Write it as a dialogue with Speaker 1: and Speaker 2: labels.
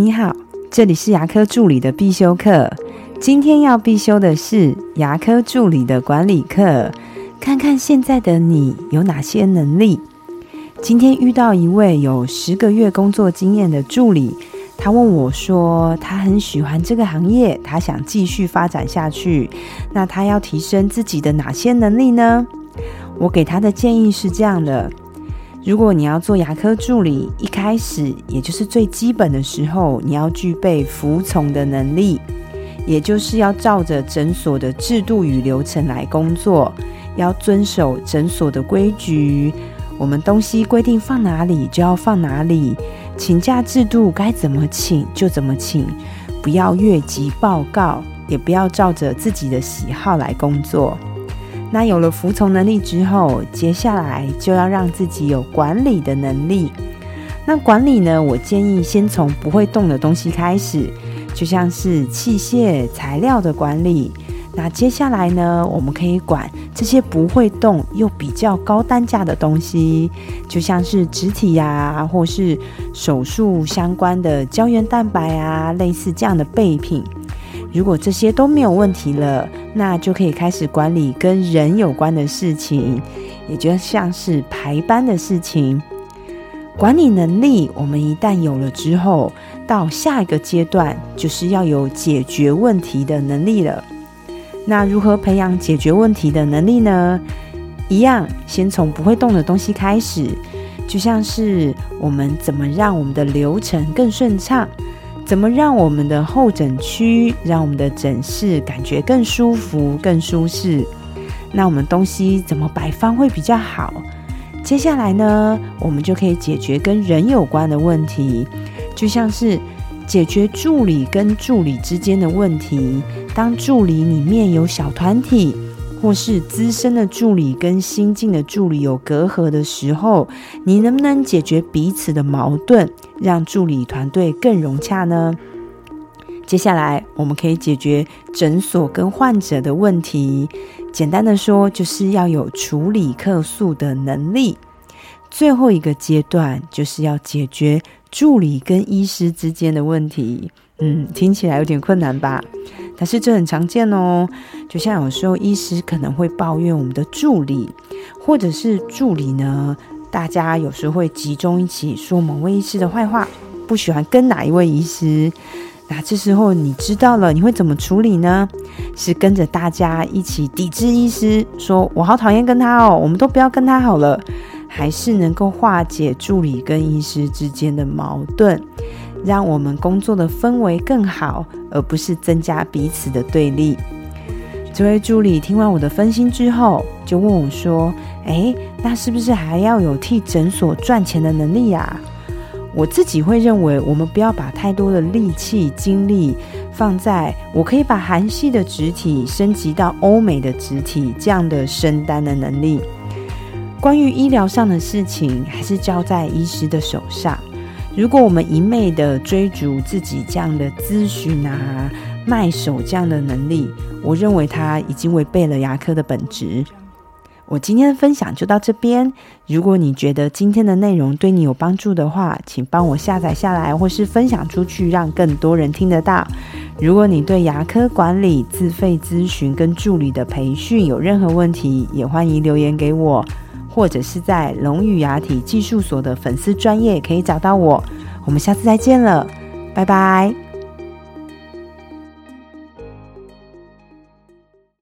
Speaker 1: 你好，这里是牙科助理的必修课。今天要必修的是牙科助理的管理课。看看现在的你有哪些能力？今天遇到一位有十个月工作经验的助理，他问我说：“他很喜欢这个行业，他想继续发展下去。那他要提升自己的哪些能力呢？”我给他的建议是这样的。如果你要做牙科助理，一开始也就是最基本的时候，你要具备服从的能力，也就是要照着诊所的制度与流程来工作，要遵守诊所的规矩。我们东西规定放哪里就要放哪里，请假制度该怎么请就怎么请，不要越级报告，也不要照着自己的喜好来工作。那有了服从能力之后，接下来就要让自己有管理的能力。那管理呢？我建议先从不会动的东西开始，就像是器械、材料的管理。那接下来呢，我们可以管这些不会动又比较高单价的东西，就像是植体呀，或是手术相关的胶原蛋白啊，类似这样的备品。如果这些都没有问题了，那就可以开始管理跟人有关的事情，也就像是排班的事情。管理能力，我们一旦有了之后，到下一个阶段就是要有解决问题的能力了。那如何培养解决问题的能力呢？一样，先从不会动的东西开始，就像是我们怎么让我们的流程更顺畅。怎么让我们的候诊区，让我们的诊室感觉更舒服、更舒适？那我们东西怎么摆放会比较好？接下来呢，我们就可以解决跟人有关的问题，就像是解决助理跟助理之间的问题。当助理里面有小团体。或是资深的助理跟新进的助理有隔阂的时候，你能不能解决彼此的矛盾，让助理团队更融洽呢？接下来我们可以解决诊所跟患者的问题。简单的说，就是要有处理客诉的能力。最后一个阶段就是要解决助理跟医师之间的问题。嗯，听起来有点困难吧？但是这很常见哦。就像有时候医师可能会抱怨我们的助理，或者是助理呢，大家有时候会集中一起说某位医师的坏话，不喜欢跟哪一位医师。那这时候你知道了，你会怎么处理呢？是跟着大家一起抵制医师，说我好讨厌跟他哦，我们都不要跟他好了。还是能够化解助理跟医师之间的矛盾，让我们工作的氛围更好，而不是增加彼此的对立。这位助理听完我的分析之后，就问我说：“诶，那是不是还要有替诊所赚钱的能力呀？”我自己会认为，我们不要把太多的力气、精力放在我可以把韩系的植体升级到欧美的植体这样的升单的能力。关于医疗上的事情，还是交在医师的手上。如果我们一昧的追逐自己这样的咨询啊、卖手这样的能力，我认为它已经违背了牙科的本质。我今天的分享就到这边。如果你觉得今天的内容对你有帮助的话，请帮我下载下来，或是分享出去，让更多人听得到。如果你对牙科管理、自费咨询跟助理的培训有任何问题，也欢迎留言给我。或者是在龙语牙体技术所的粉丝专业可以找到我，我们下次再见了，拜拜。